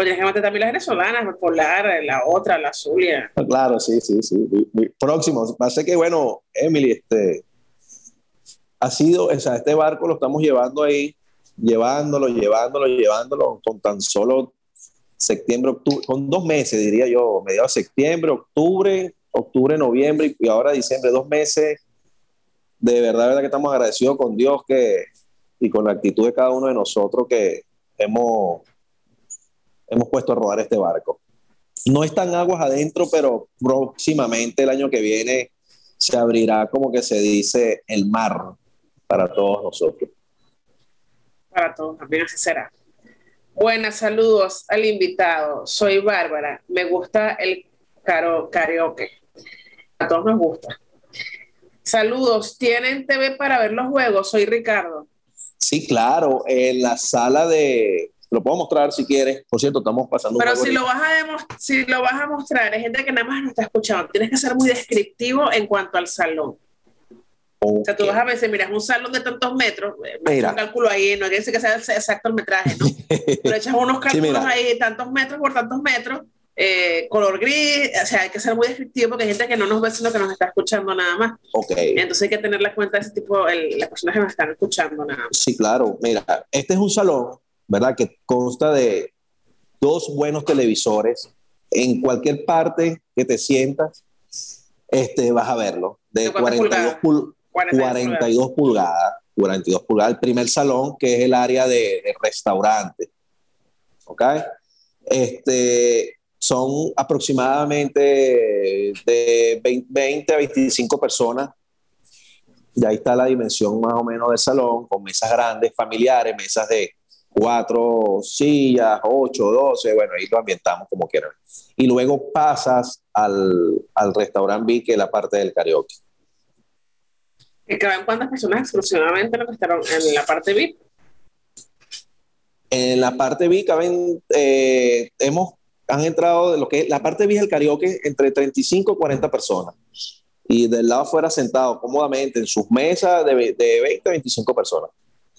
Oye, déjame también las venezolanas, polar, la otra, la Zulia. Claro, sí, sí, sí. Próximo. Pasa que, bueno, Emily, este, ha sido, o sea, este barco lo estamos llevando ahí, llevándolo, llevándolo, llevándolo, con tan solo septiembre, octubre, con dos meses, diría yo, mediados de septiembre, octubre, octubre, noviembre y ahora diciembre, dos meses. De verdad, verdad que estamos agradecidos con Dios que, y con la actitud de cada uno de nosotros que hemos, hemos puesto a rodar este barco. No están aguas adentro, pero próximamente el año que viene se abrirá, como que se dice, el mar para todos nosotros. Para todos, también así será. Buenas, saludos al invitado. Soy Bárbara. Me gusta el caro, karaoke. A todos nos gusta. Saludos. ¿Tienen TV para ver los juegos? Soy Ricardo. Sí, claro. En la sala de. Lo puedo mostrar si quieres. Por cierto, estamos pasando. Pero si lo, vas a si lo vas a mostrar, hay gente que nada más no está escuchando. Tienes que ser muy descriptivo en cuanto al salón. O sea, tú vas a veces, mira, un salón de tantos metros, eh, mira. un cálculo ahí, no quiere decir que sea exacto el metraje, ¿no? Pero echas unos cálculos ahí, tantos metros por tantos metros, eh, color gris, o sea, hay que ser muy descriptivo porque hay gente que no nos ve, sino que nos está escuchando nada más. Ok. Entonces hay que tener la cuenta de ese tipo, el, las personas que nos están escuchando nada más. Sí, claro. Mira, este es un salón, ¿verdad? Que consta de dos buenos televisores. En cualquier parte que te sientas, este, vas a verlo. De 42 pulgadas 42, pulgadas. 42 pulgadas. El primer salón, que es el área de, restaurante. ¿Ok? Este, son aproximadamente de 20 a 25 personas. Y ahí está la dimensión más o menos del salón, con mesas grandes, familiares, mesas de cuatro sillas, ocho, doce, bueno, ahí lo ambientamos como quieran. Y luego pasas al, al restaurante B, que es la parte del karaoke. ¿Y caben cuántas personas exclusivamente lo que estaron en la parte VIP? En la parte VIP caben, eh, hemos, han entrado de lo que es la parte VIP del karaoke entre 35 y 40 personas. Y del lado afuera sentado cómodamente en sus mesas de, de 20 a 25 personas.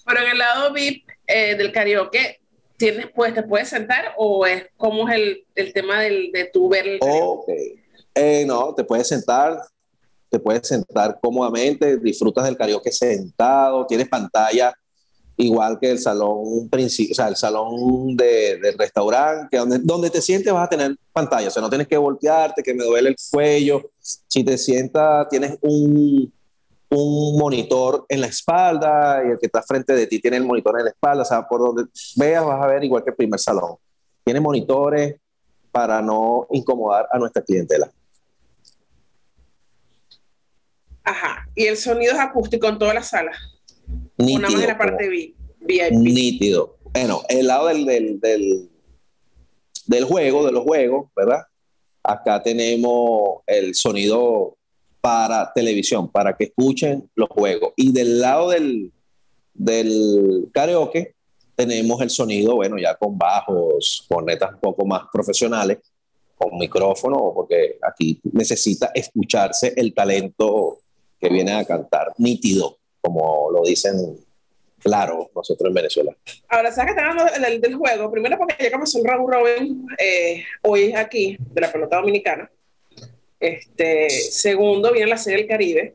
Pero en el lado VIP eh, del karaoke, ¿tienes, pues, ¿te puedes sentar o es cómo es el, el tema del, de tu ver el karaoke? Eh, no, te puedes sentar, te puedes sentar cómodamente, disfrutas del karaoke sentado, tienes pantalla igual que el salón o sea, el salón de, del restaurante, donde, donde te sientes vas a tener pantalla, o sea, no tienes que voltearte, que me duele el cuello, si te sientas tienes un, un monitor en la espalda y el que está frente de ti tiene el monitor en la espalda, o sea, por donde veas vas a ver igual que el primer salón. Tiene monitores para no incomodar a nuestra clientela. Ajá. ¿Y el sonido es acústico en toda la sala? Nítido. Una más en la parte VIP. Nítido. Bueno, el lado del, del, del, juego, de los juegos, ¿verdad? Acá tenemos el sonido para televisión, para que escuchen los juegos. Y del lado del, del karaoke tenemos el sonido, bueno, ya con bajos, con netas un poco más profesionales, con micrófono, porque aquí necesita escucharse el talento que viene a cantar, nítido, como lo dicen claro nosotros en Venezuela. Ahora, ¿sabes que están hablando del, del, juego? Primero porque ya comenzó el Raúl Robin eh, hoy aquí, de la pelota dominicana. Este, segundo, viene la Serie del Caribe.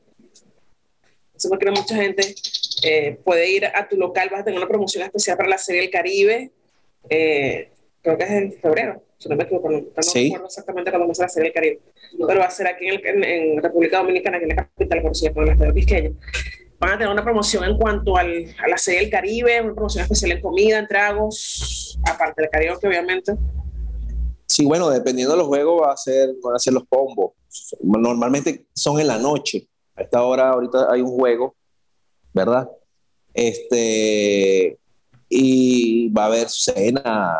Eso porque mucha gente eh, puede ir a tu local, vas a tener una promoción especial para la Serie del Caribe. Eh, creo que es en febrero, si no me equivoco, no, no sí. recuerdo exactamente cuándo va a ser la Serie del Caribe pero va a ser aquí en, en, República Dominicana, que es la capital, por cierto, en el Estadio Quisqueya. Van a tener una promoción en cuanto al, a la sede del Caribe, una promoción especial en comida, en tragos, aparte del karaoke, obviamente. Sí, bueno, dependiendo de los juegos va a ser, van a ser los combos. Normalmente son en la noche. A esta hora ahorita hay un juego, ¿verdad? Este, y va a haber cena,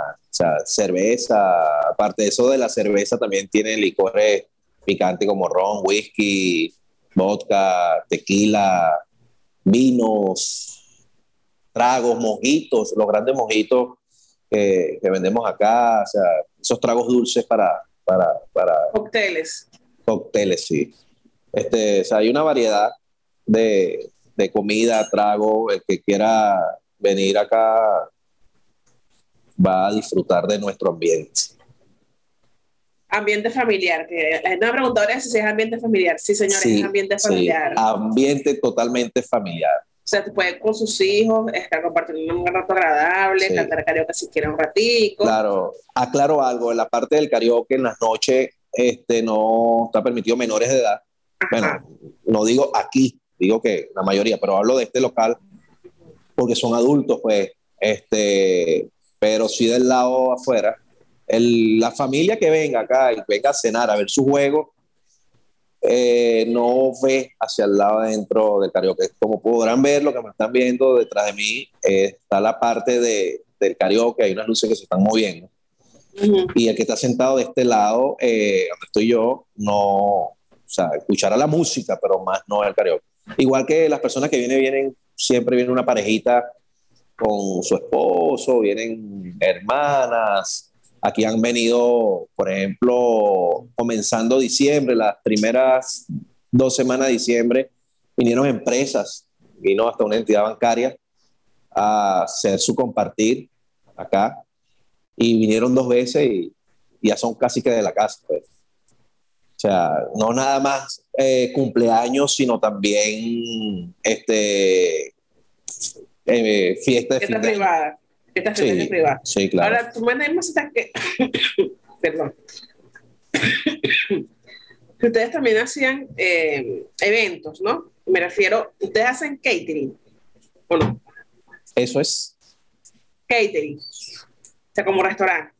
cerveza. Aparte de eso de la cerveza, también tiene licores picante como ron, whisky, vodka, tequila, vinos, tragos, mojitos, los grandes mojitos que, vendemos acá, o sea, esos tragos dulces para... para, para cócteles. Cócteles, sí. Este, o sea, hay una variedad de, de comida, trago, el que quiera venir acá va a disfrutar de nuestro ambiente. Ambiente familiar, que la gente me ha preguntado si es ambiente familiar. Sí, señores, es ambiente familiar. ambiente totalmente familiar. O sea, puede con sus hijos, estar compartiendo un rato agradable, cantar karaoke si quiere un ratico. Claro, aclaro algo, en la parte del karaoke en las noches este, no está permitido menores de edad. Bueno, no digo aquí, digo que la mayoría, pero hablo de este local porque son adultos, pues, este, pero sí del lado afuera. El, la familia que venga acá y venga a cenar, a ver su juego, eh, no ve hacia el lado adentro del karaoke. Como podrán ver, lo que me están viendo detrás de mí eh, está la parte de, del karaoke, hay unas luces que se están moviendo. Y el que está sentado de este lado, eh, donde estoy yo, no, o sea, escuchará la música, pero más no el karaoke. Igual que las personas que vienen, vienen, siempre viene una parejita con su esposo, vienen hermanas, Aquí han venido, por ejemplo, comenzando diciembre, las primeras dos semanas de diciembre, vinieron empresas, vino hasta una entidad bancaria a hacer su compartir acá y vinieron dos veces y, ya son casi que de la casa. Pues. O sea, no nada más eh, cumpleaños, sino también este, eh, fiesta de fiesta privada. Estas sí, privadas. Sí, claro. Ahora, tú me estas que. Perdón. ustedes también hacían eh, eventos, ¿no? Me refiero, ustedes hacen catering, ¿o no? Eso es. Catering. O sea, como restaurante.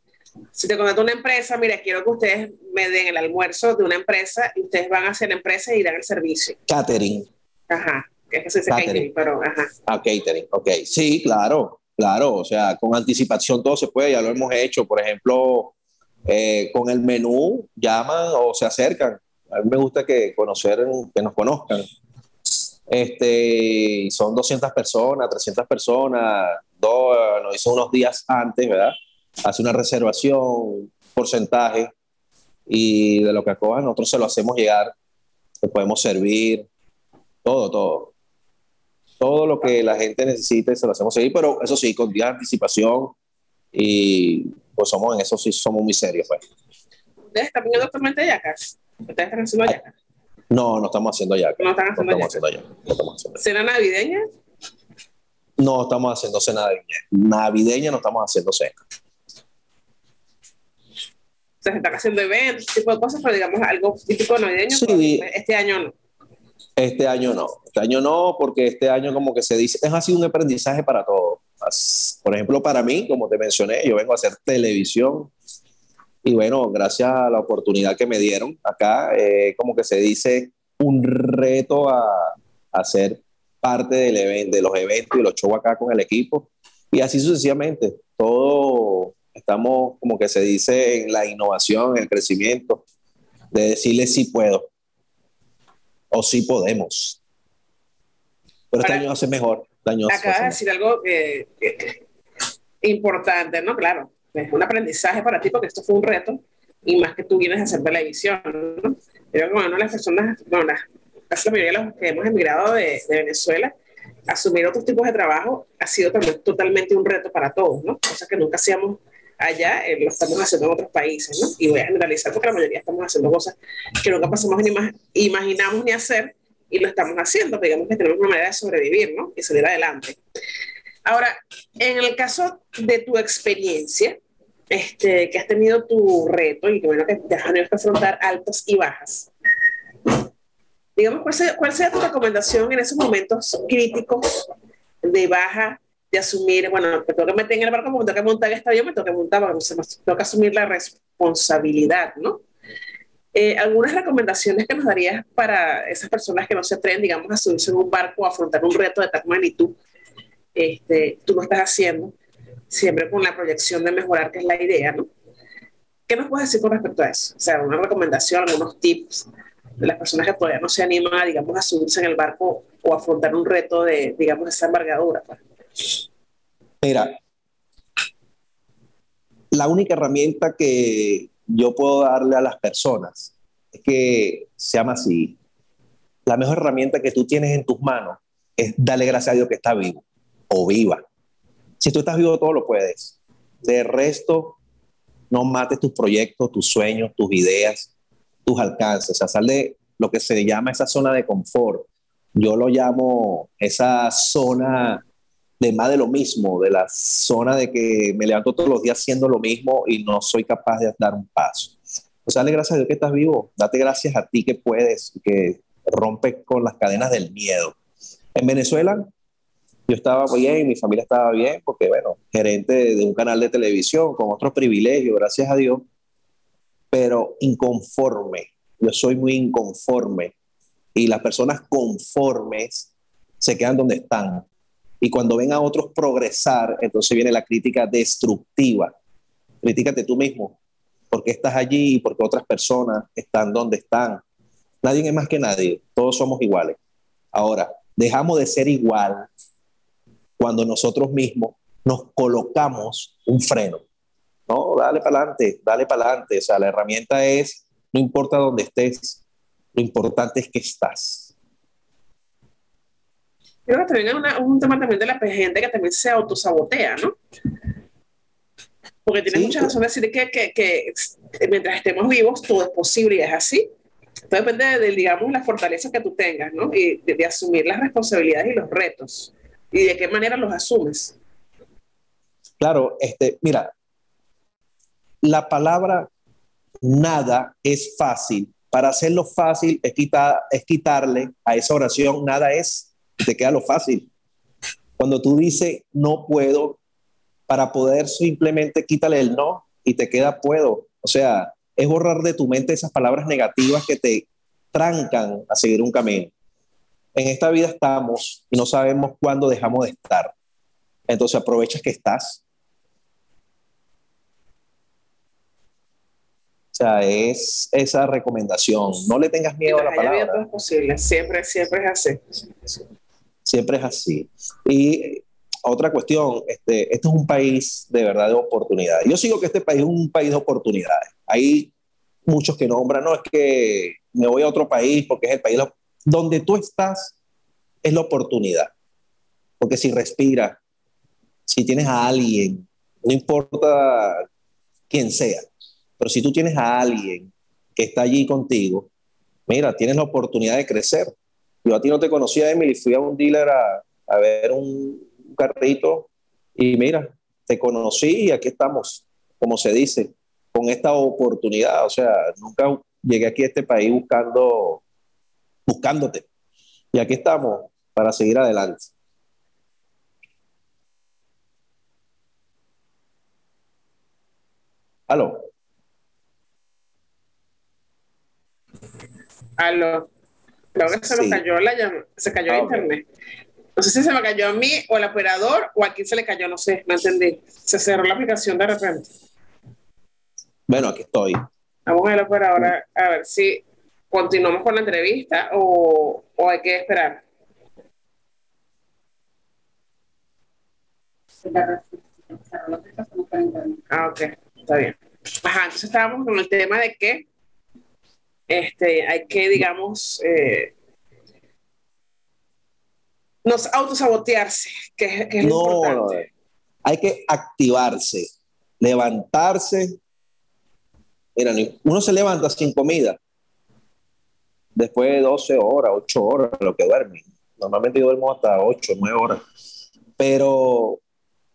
Si te contrata una empresa, mira, quiero que ustedes me den el almuerzo de una empresa y ustedes van a hacer la empresa y dan el servicio. Catering. Ajá. Es que se dice catering, pero ajá. Ah, catering, ok. Sí, claro. Claro, o sea, con anticipación todo se puede, ya lo hemos hecho. Por ejemplo, eh, con el menú llaman o se acercan. A mí me gusta que conocer, que nos conozcan. Este, son 200 personas, 300 personas, dos, nos hizo unos días antes, ¿verdad? Hace una reservación, porcentaje, y de lo que acojan, nosotros se lo hacemos llegar, le podemos servir, todo, todo todo lo que la gente necesite se lo hacemos seguir, pero eso sí, con días de anticipación y pues somos en eso sí somos muy serios. Pues. ¿Ustedes están viendo actualmente yacas? ¿Ustedes están haciendo yacas? No, no estamos haciendo yacas. No están haciendo, no estamos haciendo yacas. No haciendo ¿Cena navideña? No estamos haciendo cena navideña. Navideña no estamos haciendo cena. se están haciendo eventos, tipo de cosas, pero digamos algo típico navideño. Sí. Este año no. Este año no, este año no, porque este año como que se dice, es así un aprendizaje para todos. Por ejemplo, para mí, como te mencioné, yo vengo a hacer televisión y bueno, gracias a la oportunidad que me dieron acá, eh, como que se dice un reto a, a ser parte del de los eventos y los shows acá con el equipo y así sucesivamente. Todo estamos, como que se dice, en la innovación, en el crecimiento, de decirle si puedo o sí podemos. Pero este año hace mejor. Este acabas de decir algo importante, ¿no? Claro, es un aprendizaje para ti porque esto fue un reto y más que tú vienes a hacer televisión, ¿no? Pero bueno, las personas, bueno, la, casi la mayoría de los que hemos emigrado de, de Venezuela, asumir otros tipos de trabajo ha sido también totalmente un reto para todos, ¿no? Cosas que nunca hacíamos allá, eh, lo estamos haciendo en otros países, ¿no? Y voy a generalizar porque la mayoría estamos haciendo cosas que nunca pasamos ni imaginamos ni hacer y lo estamos haciendo, digamos que tenemos una manera de sobrevivir, ¿no? Y salir adelante. Ahora, en el caso de tu experiencia, este, que has tenido tu reto y que bueno que te has tenido que afrontar altas y bajas, digamos, ¿cuál sería, ¿cuál sería tu recomendación en esos momentos críticos de baja de asumir, bueno, me tengo que meter en el barco, me tengo que montar el estadio, me tengo que montar, me tengo que asumir la responsabilidad, ¿no? Eh, algunas recomendaciones que nos darías para esas personas que no se atreven, digamos, a subirse en un barco, a afrontar un reto de tal magnitud, este, tú lo estás haciendo, siempre con la proyección de mejorar, que es la idea, ¿no? ¿Qué nos puedes decir con respecto a eso? O sea, una recomendación, algunos tips de las personas que todavía no se animan, digamos, a subirse en el barco o afrontar un reto de, digamos, esa envergadura. Pues. Mira, la única herramienta que yo puedo darle a las personas es que se llama así. La mejor herramienta que tú tienes en tus manos es darle gracias a Dios que está vivo o viva. Si tú estás vivo, todo lo puedes. De resto, no mates tus proyectos, tus sueños, tus ideas, tus alcances. O sea, sal de lo que se llama esa zona de confort yo lo llamo esa zona de más de lo mismo, de la zona de que me levanto todos los días haciendo lo mismo y no soy capaz de dar un paso. O sea, dale gracias a Dios que estás vivo, date gracias a ti que puedes, que rompes con las cadenas del miedo. En Venezuela, yo estaba bien, mi familia estaba bien, porque bueno, gerente de un canal de televisión con otros privilegios, gracias a Dios, pero inconforme. Yo soy muy inconforme y las personas conformes se quedan donde están. Y cuando ven a otros progresar, entonces viene la crítica destructiva. Critícate tú mismo. ¿Por qué estás allí y por qué otras personas están donde están? Nadie es más que nadie. Todos somos iguales. Ahora, dejamos de ser igual cuando nosotros mismos nos colocamos un freno. No, dale para adelante, dale para adelante. O sea, la herramienta es, no importa dónde estés, lo importante es que estás. Creo que también es un tema también de la gente que también se autosabotea, ¿no? Porque tiene mucha razón decir que, que, que, mientras estemos vivos todo es posible y es así. Todo depende de, digamos, las fortalezas que tú tengas, ¿no? Y de, de, asumir las responsabilidades y los retos. Y de qué manera los asumes. Claro, este, mira, la palabra nada es fácil para hacerlo fácil es, quitar, es quitarle a esa oración, nada es, te queda lo fácil. Cuando tú dices no puedo, para poder simplemente quítale el no y te queda puedo. O sea, es borrar de tu mente esas palabras negativas que te trancan a seguir un camino. En esta vida estamos y no sabemos cuándo dejamos de estar. Entonces aprovechas que estás O sea, es esa recomendación. No le tengas miedo a la palabra. Siempre, siempre es así. Siempre es así. Y otra cuestión, este, este es un país de verdad de oportunidades. Yo sigo que este país es un país de oportunidades. Hay muchos que nombran, no es que me voy a otro país porque es el país donde tú estás, es la oportunidad. Porque si respiras, si tienes a alguien, no importa quién sea, pero si tú tienes a alguien que está allí contigo, mira, tienes la oportunidad de crecer. Yo a ti no te conocía, Emily, fui a un dealer a, ver un, carrito y mira, te conocí y aquí estamos, como se dice, con esta oportunidad. O sea, nunca llegué aquí a este país buscando, buscándote. Y aquí estamos para seguir adelante. Aló. Aló. Creo que se me cayó la llamada, se cayó el internet. No sé si se me cayó a mí o al operador o a quién se le cayó, no sé, no entendí. Se cerró la aplicación de repente. Bueno, aquí estoy. Vamos a ver operador a ver si continuamos con la entrevista o, o hay que esperar. Ah, ok, está bien. Ajá, entonces estábamos con el tema de que este, hay que, digamos, eh, nos autosabotearse, que, que es no, importante. hay que activarse, levantarse. Mira, uno se levanta sin comida después de 12 horas, 8 horas, lo que duerme. Normalmente yo duermo hasta 8, 9 horas. Pero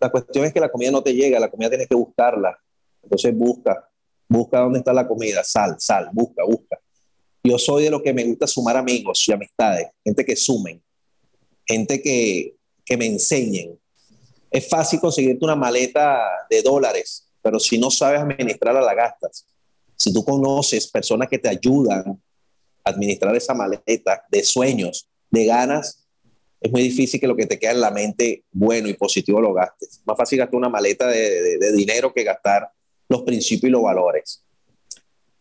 la cuestión es que la comida no te llega, la comida tienes que buscarla. Entonces busca, busca dónde está la comida, sal, sal, busca, busca. Yo soy de lo que me gusta sumar amigos y amistades, gente que sumen, gente que, que me enseñen. Es fácil conseguirte una maleta de dólares, pero si no sabes administrarla, la gastas. Si tú conoces personas que te ayudan a administrar esa maleta de sueños, de ganas, es muy difícil que lo que te queda en la mente bueno y positivo lo gastes. Más fácil gastar una maleta de, de dinero que gastar los principios y los valores.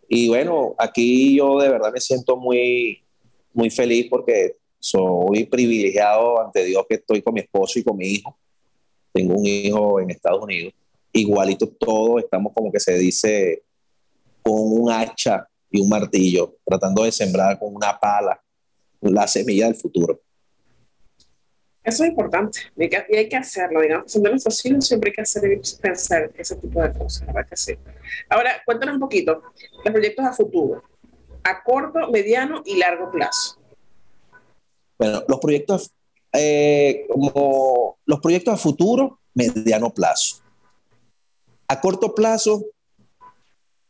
Y bueno, aquí yo de verdad me siento muy, muy feliz porque soy privilegiado ante Dios que estoy con mi esposo y con mi hijo. Tengo un hijo en Estados Unidos. Igualito todos estamos como que se dice con un hacha y un martillo, tratando de sembrar con una pala la semilla del futuro. Eso es importante y hay que hacerlo, digamos, nuestros hijos siempre hay que hacer pensar ese tipo de cosas. Ahora, cuéntanos un poquito, los proyectos a futuro, a corto, mediano y largo plazo. Bueno, los proyectos, eh, como los proyectos a futuro, mediano plazo. A corto plazo,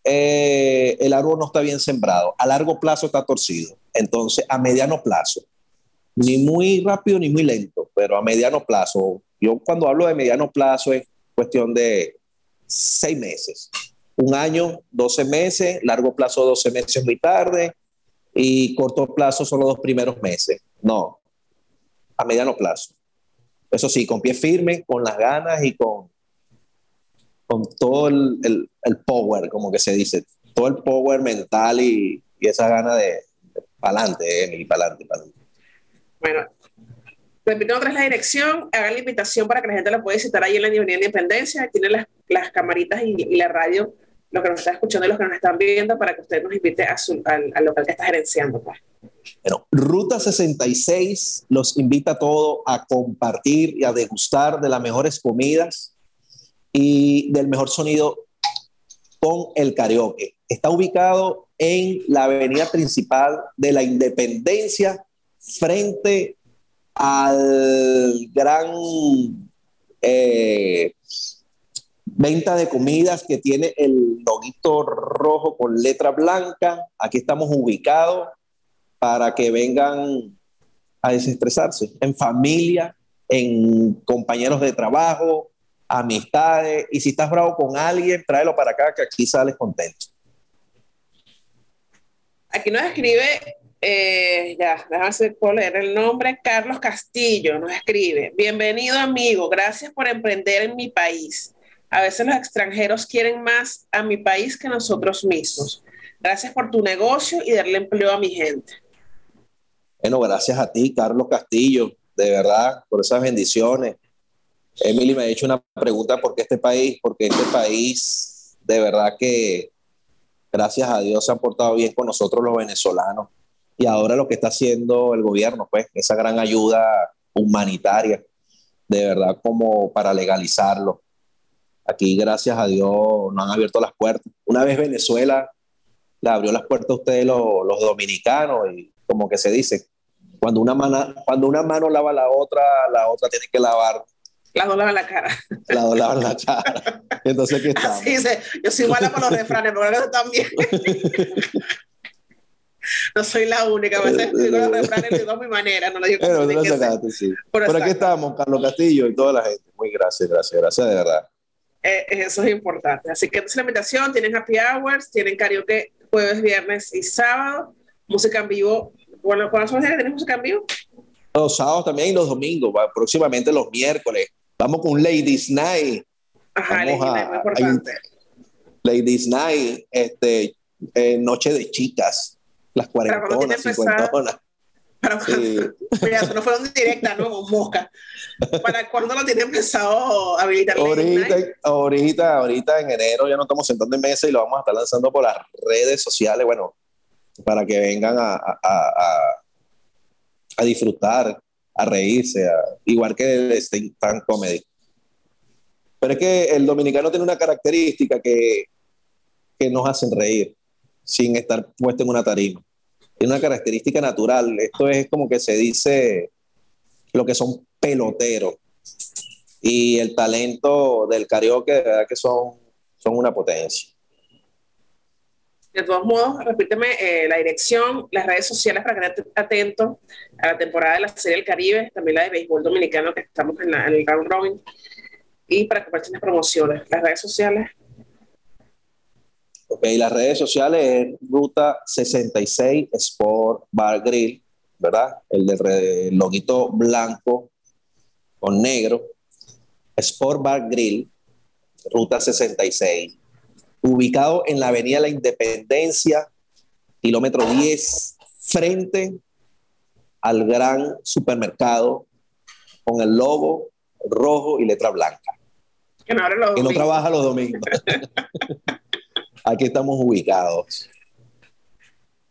eh, el árbol no está bien sembrado. A largo plazo está torcido. Entonces, a mediano plazo, ni muy rápido ni muy lento, pero a mediano plazo. Yo cuando hablo de mediano plazo es cuestión de seis meses. Un año, 12 meses, largo plazo 12 meses muy tarde y corto plazo son los dos primeros meses. No, a mediano plazo. Eso sí, con pie firme, con las ganas y con, con todo el, el, power, como que se dice, todo el power mental y, y esa gana de, para adelante, Emily, para adelante, para. Bueno, repito otra vez la dirección, hagan la invitación para que la gente la pueda visitar ahí en la Avenida Independencia, tiene las, las camaritas y, y, la radio, los que nos están escuchando y los que nos están viendo, para que usted nos invite a su, al, al, local que está gerenciando. Pues. Bueno, Ruta 66 los invita a todos a compartir y a degustar de las mejores comidas y del mejor sonido con el karaoke. Está ubicado en la avenida principal de la Independencia, frente al gran eh, venta de comidas que tiene el loguito rojo con letra blanca. Aquí estamos ubicados para que vengan a desestresarse en familia, en compañeros de trabajo, amistades. Y si estás bravo con alguien, tráelo para acá que aquí sales contento. Aquí nos escribe eh, ya, déjame leer el nombre. Carlos Castillo nos escribe: Bienvenido, amigo. Gracias por emprender en mi país. A veces los extranjeros quieren más a mi país que nosotros mismos. Gracias por tu negocio y darle empleo a mi gente. Bueno, gracias a ti, Carlos Castillo, de verdad, por esas bendiciones. Emily me ha hecho una pregunta: ¿por qué este país? Porque este país, de verdad que, gracias a Dios, se han portado bien con nosotros los venezolanos y ahora lo que está haciendo el gobierno, pues esa gran ayuda humanitaria, de verdad como para legalizarlo. Aquí, gracias a Dios, nos han abierto las puertas. Una vez Venezuela le abrió las puertas a ustedes los, los dominicanos y como que se dice, cuando una, mano, cuando una mano lava la otra, la otra tiene que lavar dos lavan la cara. Dos lavan la cara. Entonces, ¿qué dice, yo soy mala con los refranes, pero también. no soy la única, a veces digo los refranes de mi manera, no lo digo Pero, no sacaste, sí. Pero aquí estamos, Carlos Castillo y toda la gente. Muy gracias, gracias, gracias de verdad. Eh, eso es importante. Así que es la invitación, tienen happy hours, tienen karaoke jueves, viernes y sábado, música en vivo. Bueno, ¿cuáles son los días que tienen música en vivo? Los sábados también y los domingos, próximamente los miércoles. Vamos con Ladies Night. Ajá, Ladies Night, muy importante. Ladies Night, este, eh, Noche de Chicas las cuarentonas, cincuentonas. Para sí. eso no fueron directas, ¿no? Mosca. ¿Para cuándo lo tienen pensado habilitar? Ahorita, ahorita, ahorita en enero ya no estamos sentando en mesa y lo vamos a estar lanzando por las redes sociales, bueno, para que vengan a, a, a, a disfrutar, a reírse, igual que el stand comedy. Pero es que el dominicano tiene una característica que, que nos hacen reír sin estar puesto en una tarima. Tiene una característica natural. Esto es como que se dice lo que son peloteros. Y el talento del karaoke, de verdad que son, son una potencia. De todos modos, repíteme eh, la dirección, las redes sociales para que estén atentos a la temporada de la Serie del Caribe, también la de béisbol dominicano que estamos en, la, en el round robin, y para que las promociones. Las redes sociales. Ok, las redes sociales es Ruta 66 Sport Bar Grill, ¿verdad? El del loguito blanco con negro. Sport Bar Grill, Ruta 66. Ubicado en la Avenida La Independencia, kilómetro 10, frente al gran supermercado con el logo rojo y letra blanca. Que no, que no trabaja los domingos. Aquí estamos ubicados.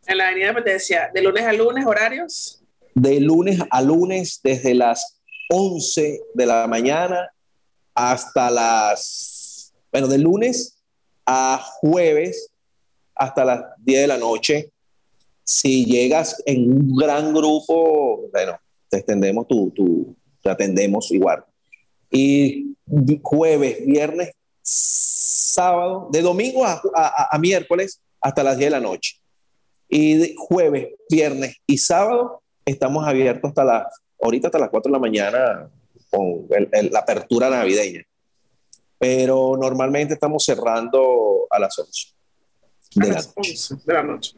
En la Avenida Independencia, ¿de lunes a lunes horarios? De lunes a lunes, desde las 11 de la mañana hasta las, bueno, de lunes a jueves hasta las 10 de la noche. Si llegas en un gran grupo, bueno, te extendemos tu, tu, te atendemos igual. Y jueves, viernes, sábado, de domingo a, a, a miércoles hasta las 10 de la noche. Y jueves, viernes y sábado estamos abiertos hasta las, ahorita hasta las 4 de la mañana con la apertura navideña. Pero normalmente estamos cerrando a las 11 de, las 11 de la noche.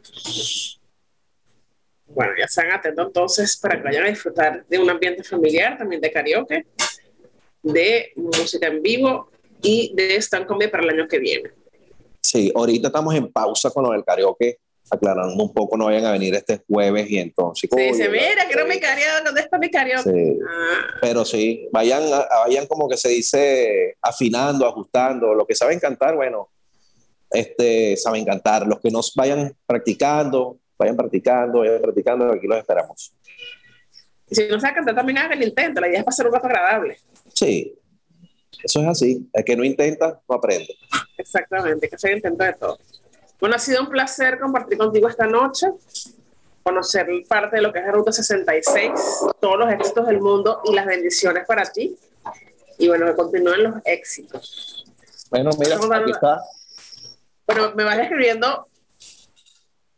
Bueno, ya están atentos entonces para que vayan a disfrutar de un ambiente familiar, también de karaoke, de música en vivo y de stand comedy para el año que viene. Sí, ahorita estamos en pausa con lo del karaoke, aclarando un poco, no vayan a venir este jueves y entonces. Sí, dice, mira, quiero mi karaoke, ¿dónde está mi karaoke? Ah. Pero sí, vayan, vayan como que se dice, afinando, ajustando, lo que saben cantar, bueno, este, saben cantar. Los que nos vayan practicando, vayan practicando, vayan practicando, aquí los esperamos. Si no saben cantar, también hagan el intento, la idea es pasar un rato agradable. Sí, eso es así. El que no intenta, no aprende. Exactamente, que se intenta de todo. Bueno, ha sido un placer compartir contigo esta noche, conocer parte de lo que es la Ruta 66, todos los éxitos del mundo y las bendiciones para ti. Y bueno, que continúen los éxitos. Bueno, mira, aquí está. Bueno, me vas escribiendo.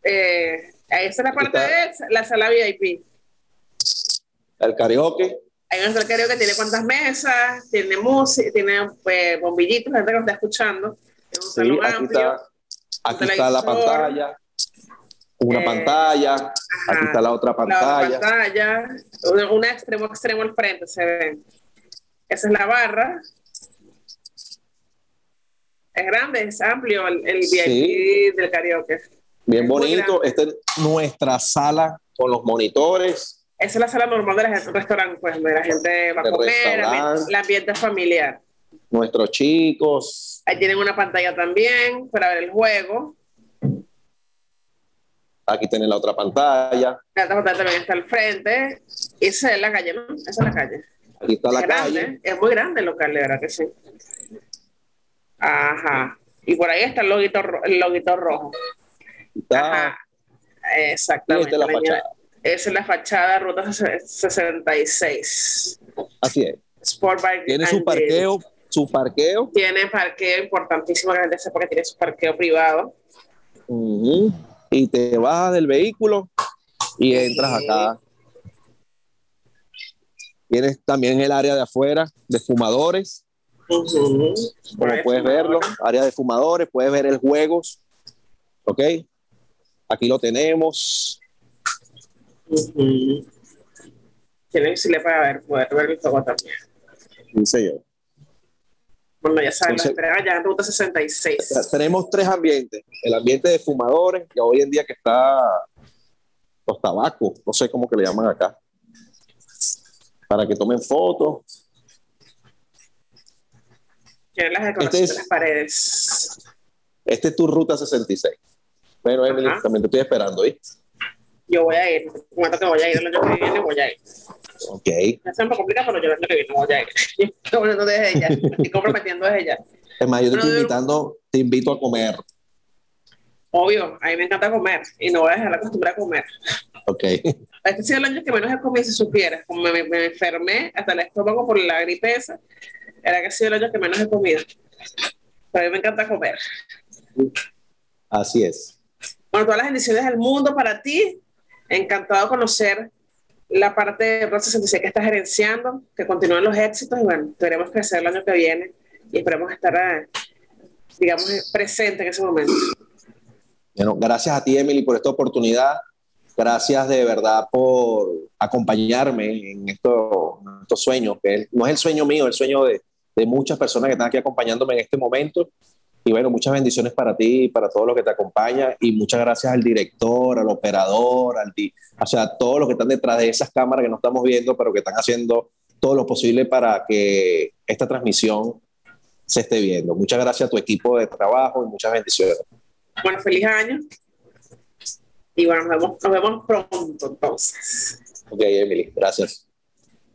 Eh, ahí está la parte de la sala VIP. El karaoke. Ahí está el karaoke, tiene cuántas mesas, tiene música, tiene pues, bombillitos, gente que nos está escuchando. Es un sí, salón aquí amplio. Está, aquí está la pantalla. Una eh, pantalla. Aquí está la otra pantalla. La pantalla. Una extremo extremo al frente se ve. Esa es la barra es grande, es amplio el, el VIP del karaoke. Bien bonito. Esta es nuestra sala con los monitores. Esa es la sala normal del restaurante, pues, donde la gente va a comer, el ambiente familiar. Nuestros chicos. Ahí tienen una pantalla también para ver el juego. Aquí tienen la otra pantalla. La otra pantalla también está al frente. Esa es la calle, ¿no? Esa es la calle. Aquí está la calle. Es muy grande el local, de verdad que sí. Ajá. Y por ahí está el loguito, el loguito rojo. Ajá. Exactamente. La fachada. Esa es la fachada Ruta 66. Así es. Sport Bike Tiene su parqueo, su parqueo. Tiene parqueo importantísimo que la gente sepa que tiene su parqueo privado. Y te bajas del vehículo y entras acá. Tienes también el área de afuera de fumadores como puedes verlo, área de fumadores, puedes ver el juegos. ¿Ok? Aquí lo tenemos. Tienen si le para ver, poder ver el juego también. Dice yo. Bueno, ya saben, la entrega ya en ruta 66. Tenemos tres ambientes. El ambiente de fumadores, que hoy en día que está los tabacos, no sé cómo que le llaman acá, para que tomen fotos las decoraciones este de las paredes. Este es tu ruta 66. Bueno, Emily, también te estoy esperando, ¿viste? Yo voy a ir. Cuento que voy a ir el año que viene, voy a ir. Ok. Es un poco complicado, pero yo el año que viene voy a ir. Estoy poniendo desde ella. Estoy comprometiendo desde ella. Es más, yo te estoy invitando, te invito a comer. Obvio, a mí me encanta comer y no voy a dejar la costumbre a comer. Ok. Este ha sido el año que menos he comido, si supieras. Como me, me, enfermé hasta el estómago por la gripe esa, era que ha sido el año que menos he comido. Pero a mí me encanta comer. Así es. Bueno, todas las bendiciones del mundo para ti. Encantado de conocer la parte de Rosa 66 que estás gerenciando, que continúen los éxitos y bueno, que crecer el año que viene y esperemos estar, eh, digamos, presente en ese momento. Bueno, gracias a ti, Emily, por esta oportunidad. Gracias de verdad por acompañarme en, esto, en estos sueños, que no es el sueño mío, es el sueño de, de muchas personas que están aquí acompañándome en este momento. Y bueno, muchas bendiciones para ti para todo lo que te acompaña. Y muchas gracias al director, al operador, al o sea, a todos los que están detrás de esas cámaras que no estamos viendo, pero que están haciendo todo lo posible para que esta transmisión se esté viendo. Muchas gracias a tu equipo de trabajo y muchas bendiciones. Bueno, feliz año. Y bueno, nos vemos, nos vemos pronto entonces. Ok, Emily, gracias.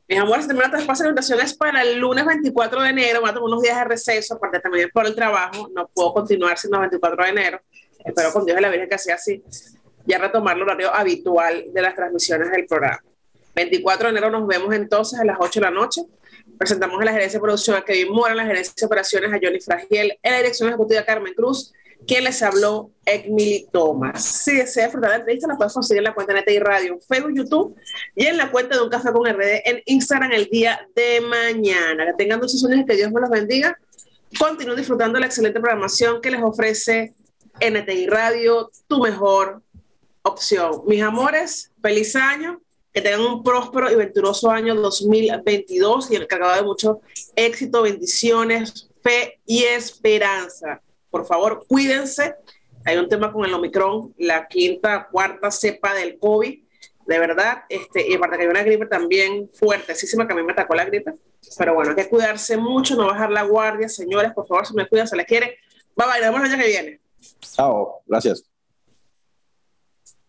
Mis amores, termina tu espacio de invitación es para el lunes 24 de enero. Voy a tomar unos días de receso, aparte también por el trabajo. No puedo continuar sino el 24 de enero. Espero con Dios y la Virgen que sea así. Ya retomar el horario habitual de las transmisiones del programa. 24 de enero nos vemos entonces a las 8 de la noche. Presentamos a la gerencia de producción a Kevin Mora, a la gerencia de operaciones a Johnny Fragiel, en la dirección ejecutiva Carmen Cruz, quien les habló, Emily Thomas. Si desea disfrutar la entrevista, la puedes conseguir en la cuenta de NTI Radio, Facebook, YouTube y en la cuenta de Un Café con RD en Instagram el día de mañana. Que tengan muchos sueños y que Dios me los bendiga. Continúen disfrutando la excelente programación que les ofrece NTI Radio, tu mejor opción. Mis amores, feliz año que tengan un próspero y venturoso año 2022 y el cargado de mucho éxito, bendiciones, fe y esperanza. Por favor, cuídense. Hay un tema con el Omicron, la quinta, cuarta cepa del COVID. De verdad, este, y aparte que hay una gripe también fuertesísima que a mí me atacó la gripe. Pero bueno, hay que cuidarse mucho, no bajar la guardia, señores. Por favor, si me cuidan, se les quiere. Bye bye, nos vemos el año que viene. Chao, gracias.